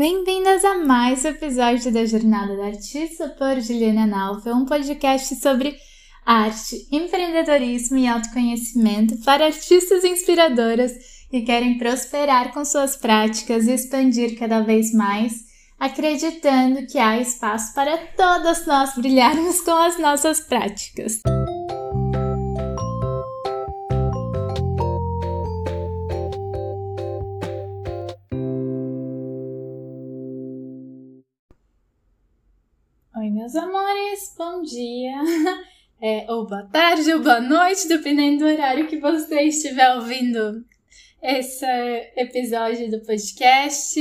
Bem-vindas a mais um episódio da Jornada da Artista por Juliana Nalva, um podcast sobre arte, empreendedorismo e autoconhecimento para artistas inspiradoras que querem prosperar com suas práticas e expandir cada vez mais, acreditando que há espaço para todas nós brilharmos com as nossas práticas. Meus amores, bom dia! É, ou boa tarde, ou boa noite, dependendo do horário que você estiver ouvindo esse episódio do podcast.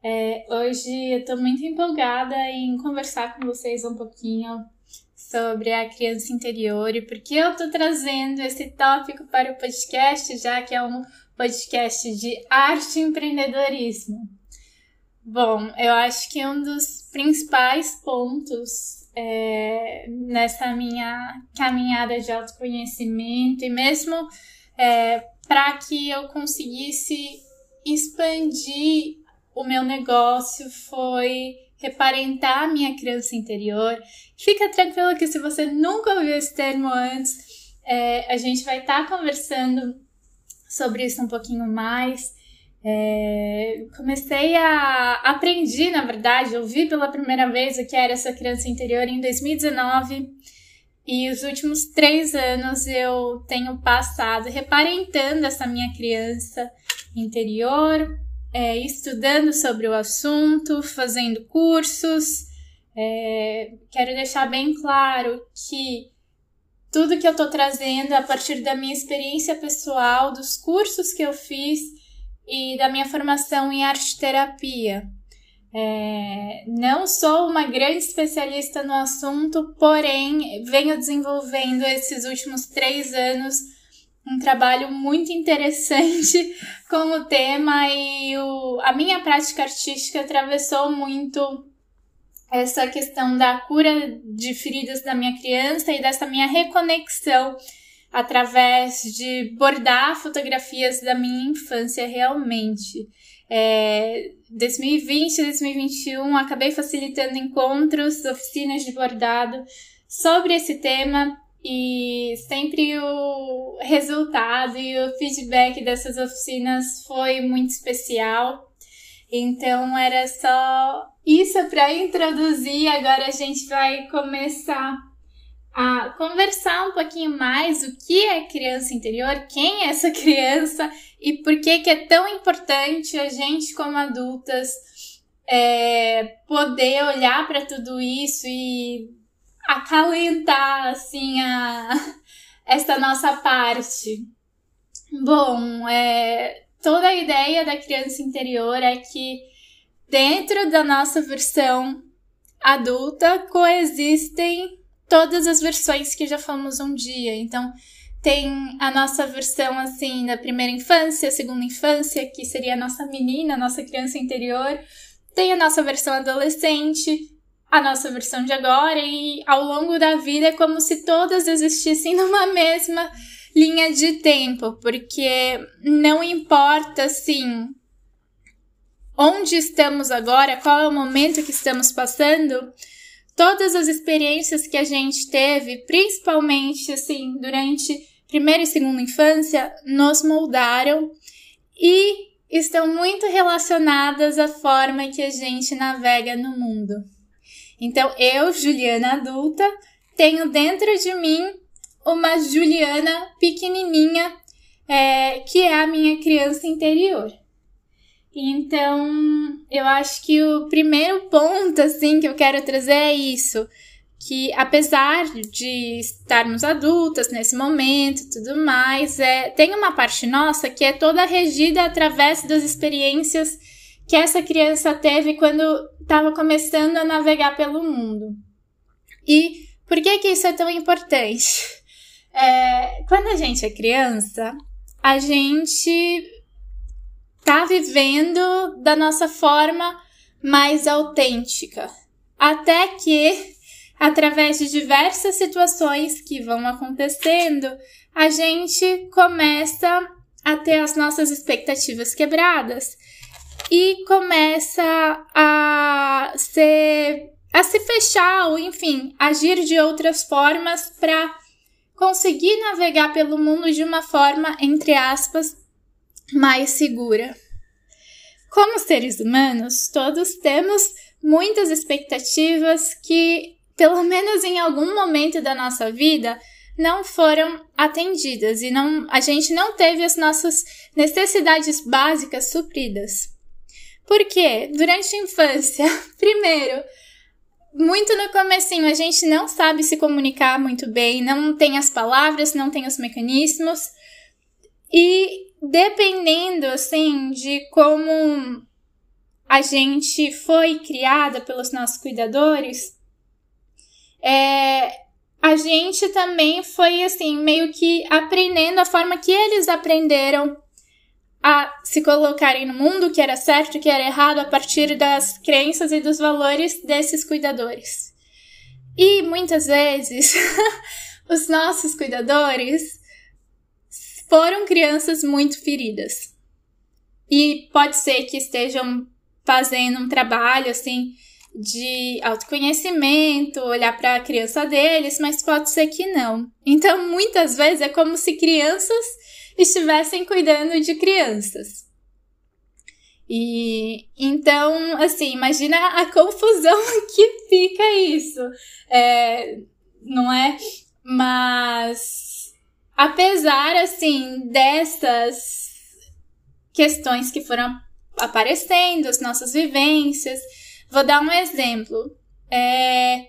É, hoje eu tô muito empolgada em conversar com vocês um pouquinho sobre a criança interior e por que eu tô trazendo esse tópico para o podcast, já que é um podcast de arte e empreendedorismo. Bom, eu acho que um dos principais pontos é, nessa minha caminhada de autoconhecimento e mesmo é, para que eu conseguisse expandir o meu negócio foi reparentar a minha criança interior. Fica tranquila que se você nunca ouviu esse termo antes, é, a gente vai estar tá conversando sobre isso um pouquinho mais. É, comecei a. Aprendi, na verdade, ouvi pela primeira vez o que era essa criança interior em 2019. E os últimos três anos eu tenho passado reparentando essa minha criança interior, é, estudando sobre o assunto, fazendo cursos. É, quero deixar bem claro que tudo que eu estou trazendo a partir da minha experiência pessoal, dos cursos que eu fiz e da minha formação em arte terapia. É, não sou uma grande especialista no assunto, porém venho desenvolvendo esses últimos três anos um trabalho muito interessante com o tema e o, a minha prática artística atravessou muito essa questão da cura de feridas da minha criança e dessa minha reconexão através de bordar fotografias da minha infância realmente. É, 2020 e 2021 acabei facilitando encontros, oficinas de bordado sobre esse tema e sempre o resultado e o feedback dessas oficinas foi muito especial. Então era só isso para introduzir. Agora a gente vai começar a conversar um pouquinho mais o que é criança interior, quem é essa criança e por que, que é tão importante a gente, como adultas, é, poder olhar para tudo isso e acalentar assim a, essa nossa parte. Bom, é, toda a ideia da criança interior é que dentro da nossa versão adulta coexistem todas as versões que já fomos um dia. Então, tem a nossa versão assim da primeira infância, segunda infância, que seria a nossa menina, a nossa criança interior. Tem a nossa versão adolescente, a nossa versão de agora, e ao longo da vida é como se todas existissem numa mesma linha de tempo, porque não importa assim onde estamos agora, qual é o momento que estamos passando, todas as experiências que a gente teve, principalmente assim, durante primeira e segunda infância, nos moldaram e estão muito relacionadas à forma que a gente navega no mundo. Então, eu, Juliana adulta, tenho dentro de mim uma Juliana pequenininha, é, que é a minha criança interior. Então, eu acho que o primeiro ponto, assim, que eu quero trazer é isso. Que apesar de estarmos adultas nesse momento tudo mais, é, tem uma parte nossa que é toda regida através das experiências que essa criança teve quando estava começando a navegar pelo mundo. E por que que isso é tão importante? É, quando a gente é criança, a gente tá vivendo da nossa forma mais autêntica. Até que, através de diversas situações que vão acontecendo, a gente começa a ter as nossas expectativas quebradas. e começa a ser a se fechar ou enfim, agir de outras formas para conseguir navegar pelo mundo de uma forma entre aspas mais segura. Como seres humanos, todos temos muitas expectativas que, pelo menos em algum momento da nossa vida, não foram atendidas e não, a gente não teve as nossas necessidades básicas supridas. Por quê? Durante a infância, primeiro, muito no comecinho a gente não sabe se comunicar muito bem, não tem as palavras, não tem os mecanismos. E dependendo assim de como a gente foi criada pelos nossos cuidadores, é, a gente também foi assim meio que aprendendo a forma que eles aprenderam a se colocarem no mundo, que era certo, que era errado, a partir das crenças e dos valores desses cuidadores. E muitas vezes os nossos cuidadores foram crianças muito feridas. E pode ser que estejam fazendo um trabalho assim de autoconhecimento, olhar para a criança deles, mas pode ser que não. Então, muitas vezes é como se crianças estivessem cuidando de crianças. E então, assim, imagina a confusão que fica isso, é, não é? Mas apesar assim dessas questões que foram aparecendo, as nossas vivências, vou dar um exemplo. É,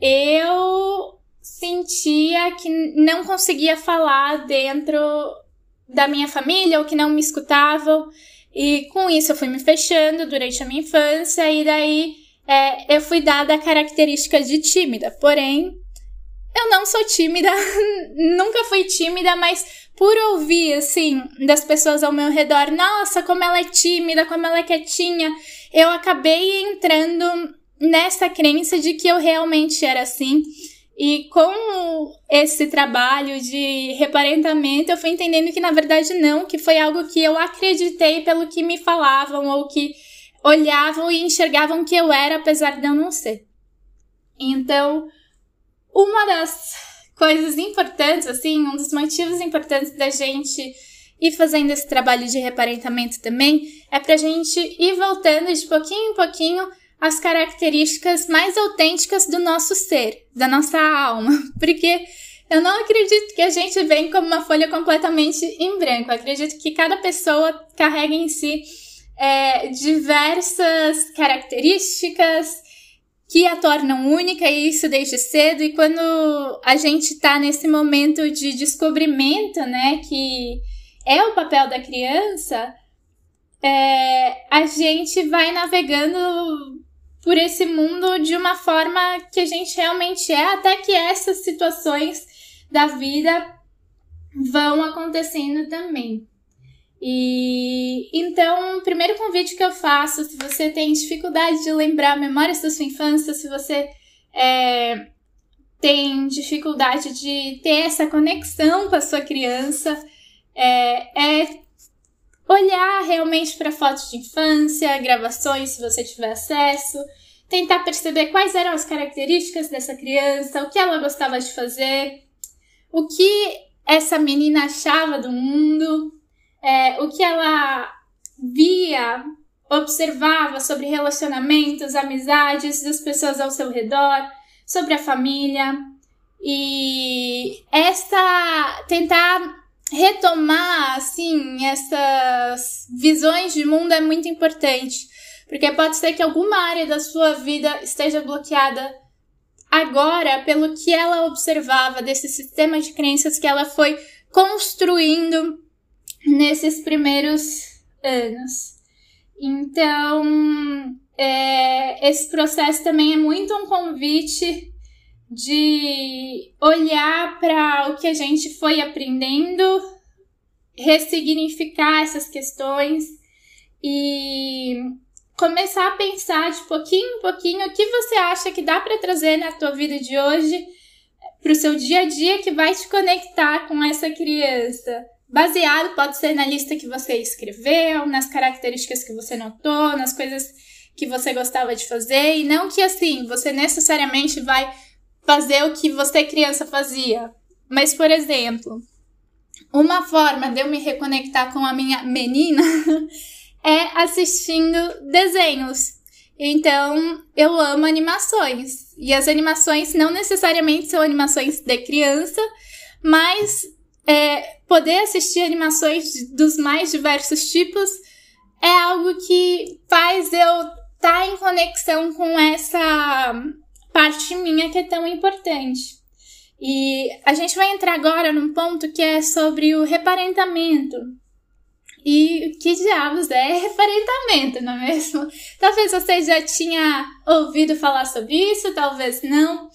eu sentia que não conseguia falar dentro da minha família ou que não me escutavam. E com isso eu fui me fechando durante a minha infância e daí é, eu fui dada a característica de tímida. Porém, eu não sou tímida, nunca fui tímida, mas por ouvir, assim, das pessoas ao meu redor, nossa, como ela é tímida, como ela é quietinha, eu acabei entrando nessa crença de que eu realmente era assim. E com esse trabalho de reparentamento, eu fui entendendo que na verdade não, que foi algo que eu acreditei pelo que me falavam ou que olhavam e enxergavam que eu era, apesar de eu não ser. Então, uma das coisas importantes, assim, um dos motivos importantes da gente ir fazendo esse trabalho de reparentamento também é pra gente ir voltando de pouquinho em pouquinho as características mais autênticas do nosso ser, da nossa alma, porque eu não acredito que a gente vem como uma folha completamente em branco. Eu acredito que cada pessoa carrega em si é, diversas características que a tornam única e isso desde cedo. E quando a gente está nesse momento de descobrimento, né, que é o papel da criança, é, a gente vai navegando por esse mundo de uma forma que a gente realmente é, até que essas situações da vida vão acontecendo também. E então, o primeiro convite que eu faço, se você tem dificuldade de lembrar memórias da sua infância, se você é, tem dificuldade de ter essa conexão com a sua criança, é, é olhar realmente para fotos de infância, gravações, se você tiver acesso, tentar perceber quais eram as características dessa criança, o que ela gostava de fazer, o que essa menina achava do mundo, é, o que ela via, observava sobre relacionamentos, amizades das pessoas ao seu redor, sobre a família. E essa tentar retomar assim essas visões de mundo é muito importante, porque pode ser que alguma área da sua vida esteja bloqueada agora pelo que ela observava desse sistema de crenças que ela foi construindo nesses primeiros anos. Então, é, esse processo também é muito um convite de olhar para o que a gente foi aprendendo, ressignificar essas questões e começar a pensar de pouquinho em pouquinho o que você acha que dá para trazer na tua vida de hoje para o seu dia a dia que vai te conectar com essa criança baseado, pode ser na lista que você escreveu, nas características que você notou, nas coisas que você gostava de fazer, e não que assim, você necessariamente vai fazer o que você criança fazia. Mas, por exemplo, uma forma de eu me reconectar com a minha menina é assistindo desenhos. Então, eu amo animações. E as animações não necessariamente são animações de criança, mas é, poder assistir animações dos mais diversos tipos é algo que faz eu estar tá em conexão com essa parte minha que é tão importante. E a gente vai entrar agora num ponto que é sobre o reparentamento. E que diabos é reparentamento, não é mesmo? Talvez você já tinha ouvido falar sobre isso, talvez não,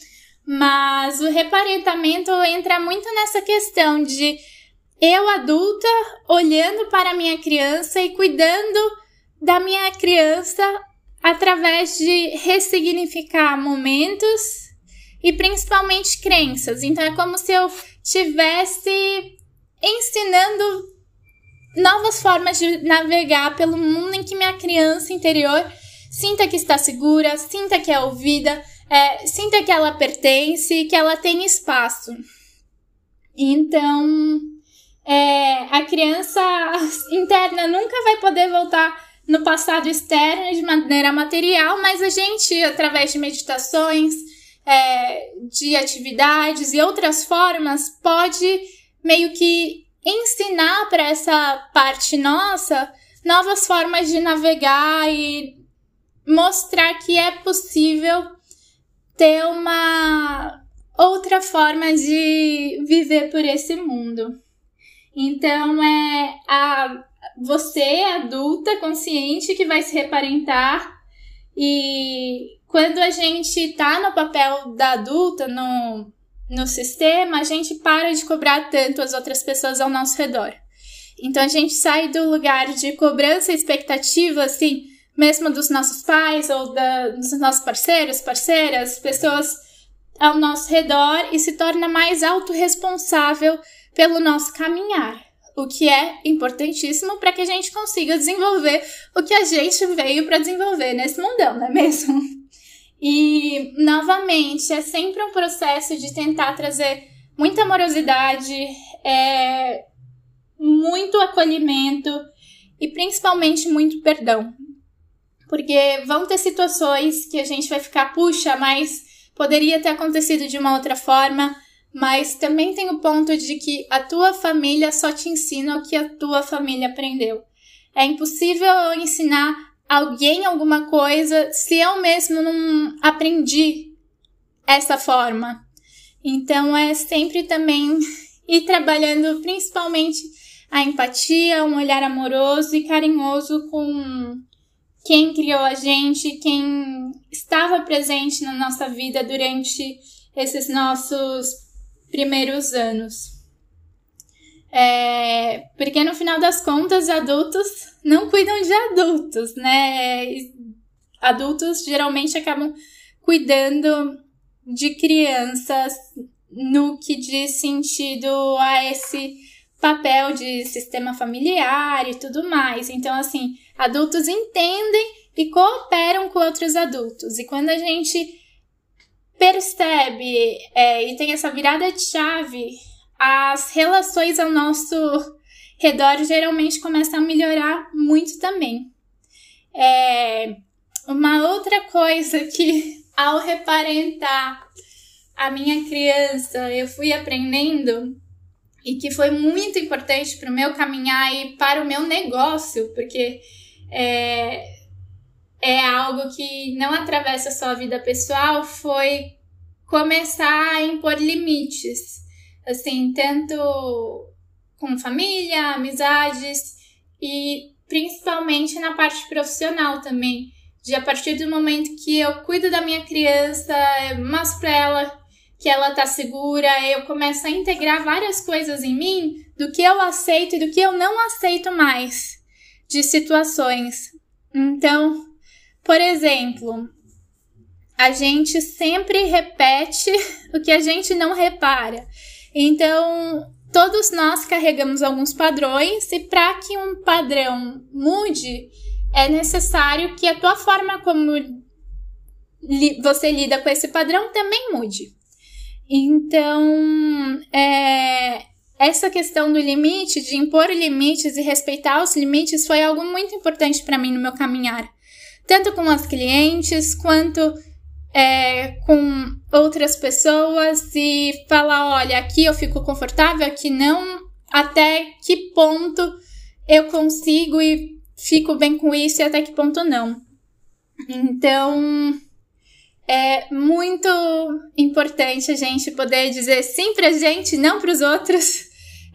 mas o reparentamento entra muito nessa questão de eu adulta olhando para a minha criança e cuidando da minha criança através de ressignificar momentos e principalmente crenças. Então é como se eu tivesse ensinando novas formas de navegar pelo mundo em que minha criança interior sinta que está segura, sinta que é ouvida, é, sinta que ela pertence, que ela tem espaço. Então, é, a criança interna nunca vai poder voltar no passado externo de maneira material, mas a gente, através de meditações, é, de atividades e outras formas, pode meio que ensinar para essa parte nossa novas formas de navegar e mostrar que é possível ter uma outra forma de viver por esse mundo. Então é a você adulta consciente que vai se reparentar e quando a gente tá no papel da adulta no no sistema, a gente para de cobrar tanto as outras pessoas ao nosso redor. Então a gente sai do lugar de cobrança expectativa, assim, mesmo dos nossos pais ou da, dos nossos parceiros, parceiras, pessoas ao nosso redor e se torna mais autorresponsável pelo nosso caminhar. O que é importantíssimo para que a gente consiga desenvolver o que a gente veio para desenvolver nesse mundão, não é mesmo? E, novamente, é sempre um processo de tentar trazer muita amorosidade, é, muito acolhimento e principalmente muito perdão. Porque vão ter situações que a gente vai ficar, puxa, mas poderia ter acontecido de uma outra forma, mas também tem o ponto de que a tua família só te ensina o que a tua família aprendeu. É impossível ensinar alguém alguma coisa se eu mesmo não aprendi essa forma. Então é sempre também ir trabalhando principalmente a empatia, um olhar amoroso e carinhoso com quem criou a gente, quem estava presente na nossa vida durante esses nossos primeiros anos. É, porque no final das contas, adultos não cuidam de adultos, né? Adultos geralmente acabam cuidando de crianças no que diz sentido a esse papel de sistema familiar e tudo mais. Então, assim, adultos entendem e cooperam com outros adultos. E quando a gente percebe é, e tem essa virada de chave as relações ao nosso redor geralmente começam a melhorar muito também. É, uma outra coisa que, ao reparentar a minha criança, eu fui aprendendo e que foi muito importante para o meu caminhar e para o meu negócio, porque é, é algo que não atravessa só a vida pessoal, foi começar a impor limites assim, tanto com família, amizades e principalmente na parte profissional também. De a partir do momento que eu cuido da minha criança, mostro pra ela que ela tá segura, eu começo a integrar várias coisas em mim do que eu aceito e do que eu não aceito mais de situações. Então, por exemplo, a gente sempre repete o que a gente não repara. Então, todos nós carregamos alguns padrões e para que um padrão mude, é necessário que a tua forma como li você lida com esse padrão também mude. Então, é, essa questão do limite, de impor limites e respeitar os limites, foi algo muito importante para mim no meu caminhar, tanto com as clientes quanto é, com outras pessoas e falar: olha, aqui eu fico confortável, aqui não, até que ponto eu consigo e fico bem com isso e até que ponto não. Então, é muito importante a gente poder dizer sim pra gente, não pros outros.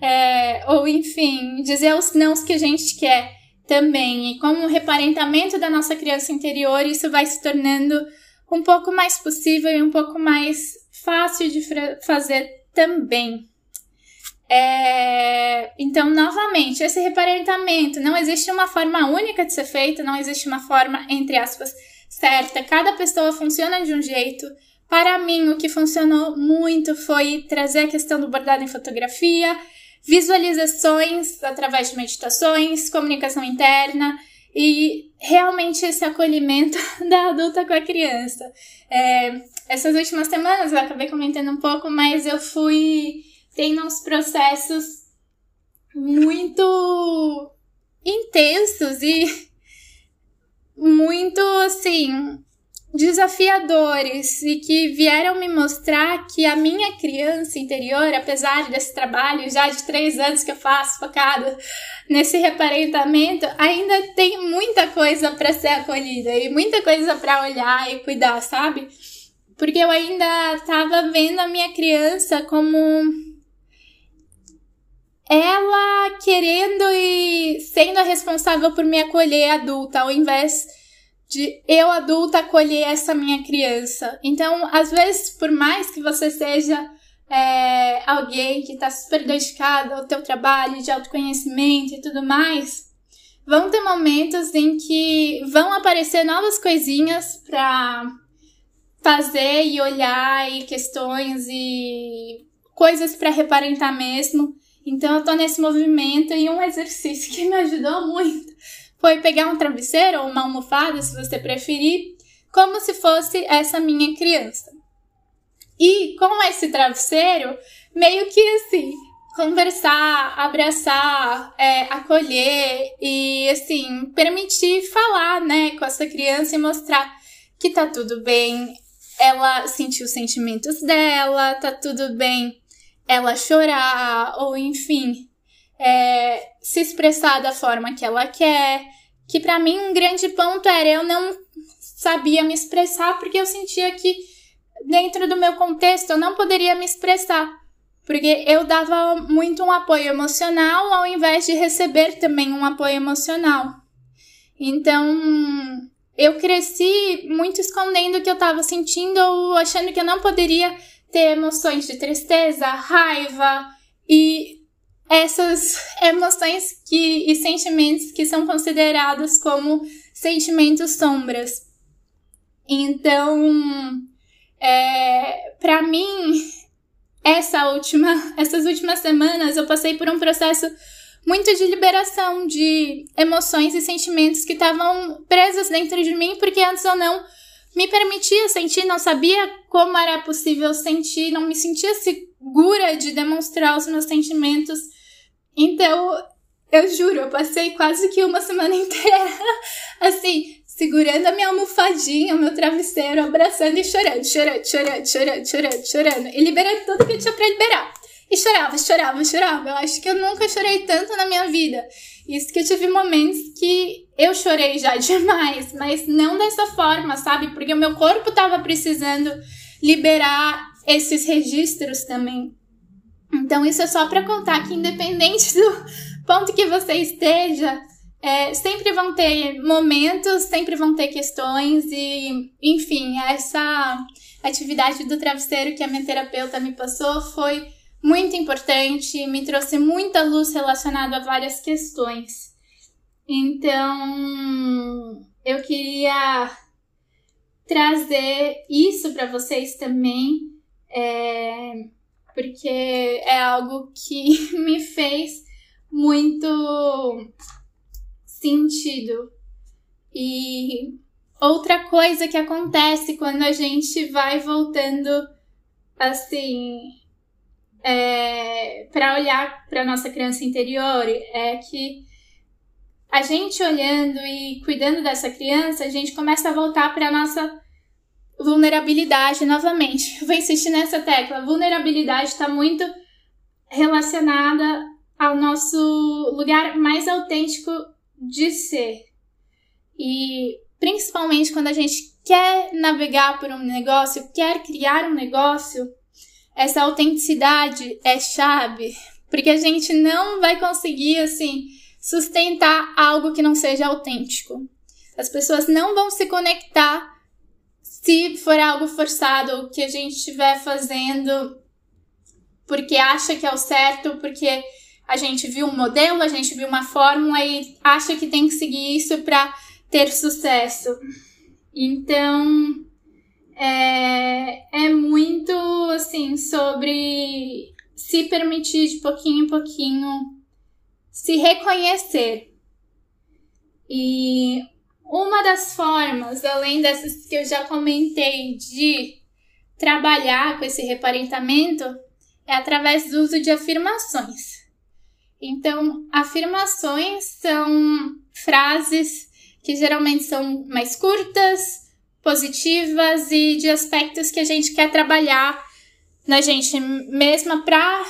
É, ou enfim, dizer os nãos que a gente quer também. E como reparentamento da nossa criança interior, isso vai se tornando um pouco mais possível e um pouco mais fácil de fazer também. É, então, novamente, esse reparentamento não existe uma forma única de ser feito, não existe uma forma, entre aspas, certa. Cada pessoa funciona de um jeito. Para mim, o que funcionou muito foi trazer a questão do bordado em fotografia, visualizações através de meditações, comunicação interna e realmente esse acolhimento da adulta com a criança. É, essas últimas semanas eu acabei comentando um pouco, mas eu fui tendo uns processos muito intensos e muito assim desafiadores e que vieram me mostrar que a minha criança interior, apesar desse trabalho já de três anos que eu faço focado nesse reparentamento, ainda tem muita coisa para ser acolhida e muita coisa para olhar e cuidar, sabe? Porque eu ainda estava vendo a minha criança como ela querendo e sendo a responsável por me acolher adulta, ao invés de eu adulta acolher essa minha criança. Então, às vezes, por mais que você seja é, alguém que está super dedicado ao teu trabalho de autoconhecimento e tudo mais, vão ter momentos em que vão aparecer novas coisinhas para fazer e olhar e questões e coisas para reparentar mesmo. Então eu tô nesse movimento e um exercício que me ajudou muito foi pegar um travesseiro ou uma almofada, se você preferir, como se fosse essa minha criança. E com esse travesseiro, meio que assim, conversar, abraçar, é, acolher e assim, permitir falar, né, com essa criança e mostrar que tá tudo bem, ela sentiu os sentimentos dela, tá tudo bem ela chorar, ou enfim, é, se expressar da forma que ela quer. Que para mim um grande ponto era eu não sabia me expressar porque eu sentia que dentro do meu contexto eu não poderia me expressar. Porque eu dava muito um apoio emocional ao invés de receber também um apoio emocional. Então, eu cresci muito escondendo o que eu estava sentindo ou achando que eu não poderia ter emoções de tristeza, raiva e essas emoções que, e sentimentos que são considerados como sentimentos sombras. Então, é, para mim, essa última, essas últimas semanas eu passei por um processo muito de liberação de emoções e sentimentos que estavam presos dentro de mim, porque antes eu não me permitia sentir, não sabia como era possível sentir, não me sentia segura de demonstrar os meus sentimentos. Então, eu juro, eu passei quase que uma semana inteira assim, segurando a minha almofadinha, o meu travesseiro, abraçando e chorando, chorando, chorando, chorando, chorando, chorando, e liberando tudo que eu tinha pra liberar. E chorava, chorava, chorava. Eu acho que eu nunca chorei tanto na minha vida. Isso que eu tive momentos que eu chorei já demais, mas não dessa forma, sabe? Porque o meu corpo tava precisando liberar esses registros também. Então, isso é só para contar que, independente do ponto que você esteja, é, sempre vão ter momentos, sempre vão ter questões, e, enfim, essa atividade do travesseiro que a minha terapeuta me passou foi muito importante, me trouxe muita luz relacionada a várias questões. Então, eu queria trazer isso para vocês também. É, porque é algo que me fez muito sentido. E outra coisa que acontece quando a gente vai voltando assim é, para olhar para nossa criança interior é que a gente olhando e cuidando dessa criança, a gente começa a voltar para nossa vulnerabilidade novamente. vou insistir nessa tecla. Vulnerabilidade está muito relacionada ao nosso lugar mais autêntico de ser. E principalmente quando a gente quer navegar por um negócio, quer criar um negócio, essa autenticidade é chave, porque a gente não vai conseguir assim sustentar algo que não seja autêntico. As pessoas não vão se conectar se for algo forçado ou que a gente estiver fazendo porque acha que é o certo, porque a gente viu um modelo, a gente viu uma fórmula e acha que tem que seguir isso para ter sucesso. Então, é, é muito assim sobre se permitir de pouquinho em pouquinho se reconhecer. E uma das formas, além dessas que eu já comentei, de trabalhar com esse reparentamento é através do uso de afirmações. Então, afirmações são frases que geralmente são mais curtas, positivas e de aspectos que a gente quer trabalhar na gente mesma para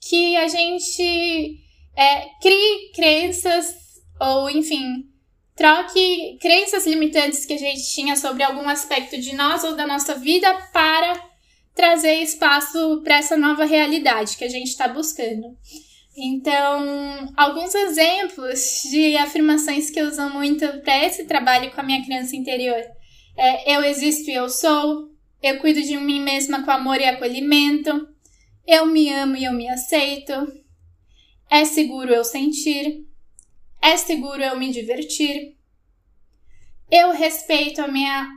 que a gente é, crie crenças ou, enfim, troque crenças limitantes que a gente tinha sobre algum aspecto de nós ou da nossa vida para trazer espaço para essa nova realidade que a gente está buscando. Então, alguns exemplos de afirmações que eu uso muito para esse trabalho com a minha criança interior é: eu existo e eu sou, eu cuido de mim mesma com amor e acolhimento, eu me amo e eu me aceito, é seguro eu sentir, é seguro eu me divertir, eu respeito a minha,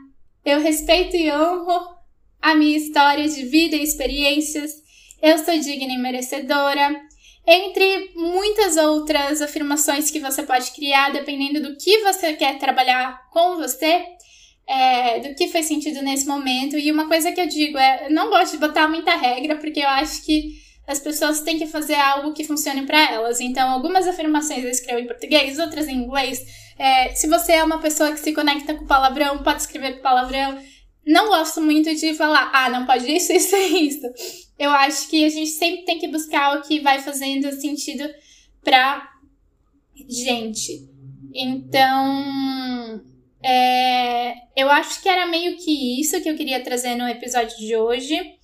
eu respeito e honro a minha história de vida e experiências, eu sou digna e merecedora. Entre muitas outras afirmações que você pode criar, dependendo do que você quer trabalhar com você, é, do que faz sentido nesse momento. E uma coisa que eu digo é: eu não gosto de botar muita regra, porque eu acho que as pessoas têm que fazer algo que funcione para elas. Então, algumas afirmações eu escrevo em português, outras em inglês. É, se você é uma pessoa que se conecta com palavrão, pode escrever palavrão. Não gosto muito de falar, ah, não pode isso, isso e isso eu acho que a gente sempre tem que buscar o que vai fazendo sentido pra gente. Então, é, eu acho que era meio que isso que eu queria trazer no episódio de hoje.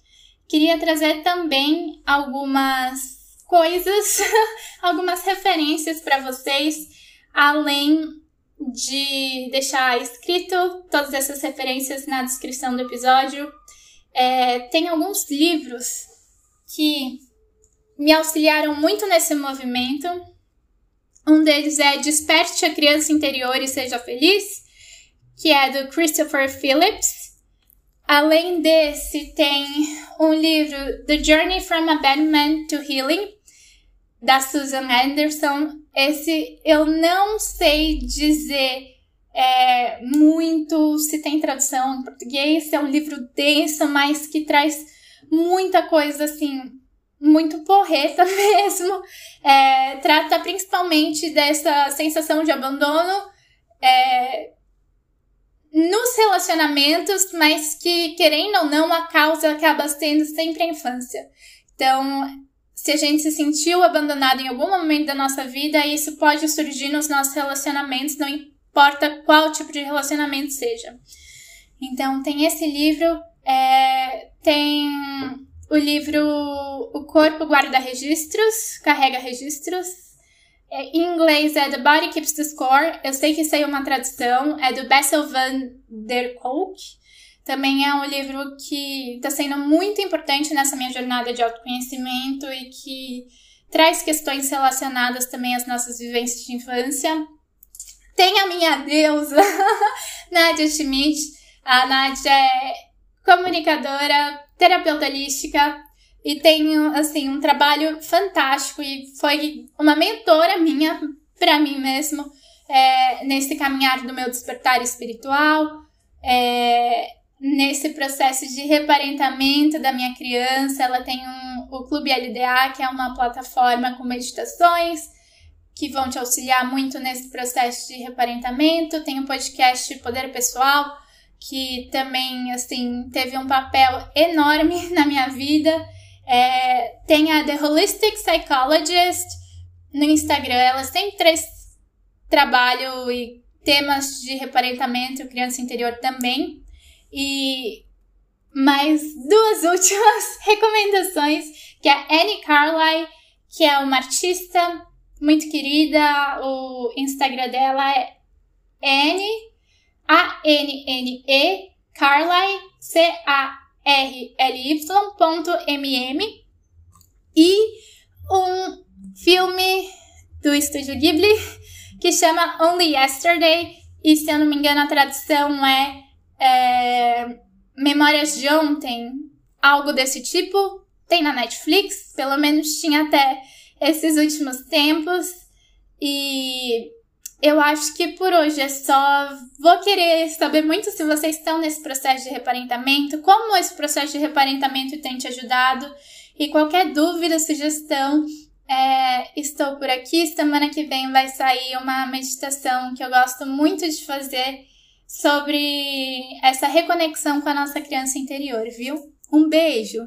Queria trazer também algumas coisas, algumas referências para vocês, além de deixar escrito todas essas referências na descrição do episódio é, tem alguns livros que me auxiliaram muito nesse movimento. Um deles é Desperte a Criança Interior e Seja Feliz, que é do Christopher Phillips. Além desse, tem um livro The Journey from Abandonment to Healing, da Susan Anderson. Esse eu não sei dizer é, muito, se tem tradução em português, é um livro denso, mas que traz muita coisa assim, muito porreta mesmo. É, trata principalmente dessa sensação de abandono é, nos relacionamentos, mas que, querendo ou não, a causa acaba sendo sempre a infância. Então, se a gente se sentiu abandonado em algum momento da nossa vida, isso pode surgir nos nossos relacionamentos, não importa qual tipo de relacionamento seja. Então, tem esse livro, é, tem o livro O Corpo Guarda Registros, Carrega Registros. É, em inglês é The Body Keeps the Score. Eu sei que isso aí é uma tradução, é do Bessel van der Kolk. Também é um livro que está sendo muito importante nessa minha jornada de autoconhecimento e que traz questões relacionadas também às nossas vivências de infância. Tem a minha deusa, Nadia Schmidt. A Nadia é comunicadora, terapeuta holística, e tenho, assim, um trabalho fantástico e foi uma mentora minha para mim mesmo é, nesse caminhar do meu despertar espiritual, é, nesse processo de reparentamento da minha criança. Ela tem um, o Clube LDA, que é uma plataforma com meditações que vão te auxiliar muito nesse processo de reparentamento. Tem o podcast Poder Pessoal, que também, assim, teve um papel enorme na minha vida. É, tem a The Holistic Psychologist no Instagram. Elas têm três trabalho e temas de reparentamento, criança interior também. E mais duas últimas recomendações, que é a Annie Carly, que é uma artista muito querida. O Instagram dela é N A N N E Carly C A R L Y ponto M M e um filme do estúdio Ghibli que chama Only Yesterday e se eu não me engano a tradução é, é Memórias de Ontem, algo desse tipo. Tem na Netflix, pelo menos tinha até esses últimos tempos. E eu acho que por hoje é só. Vou querer saber muito se vocês estão nesse processo de reparentamento, como esse processo de reparentamento tem te ajudado. E qualquer dúvida, sugestão, é, estou por aqui. Semana que vem vai sair uma meditação que eu gosto muito de fazer sobre essa reconexão com a nossa criança interior, viu? Um beijo!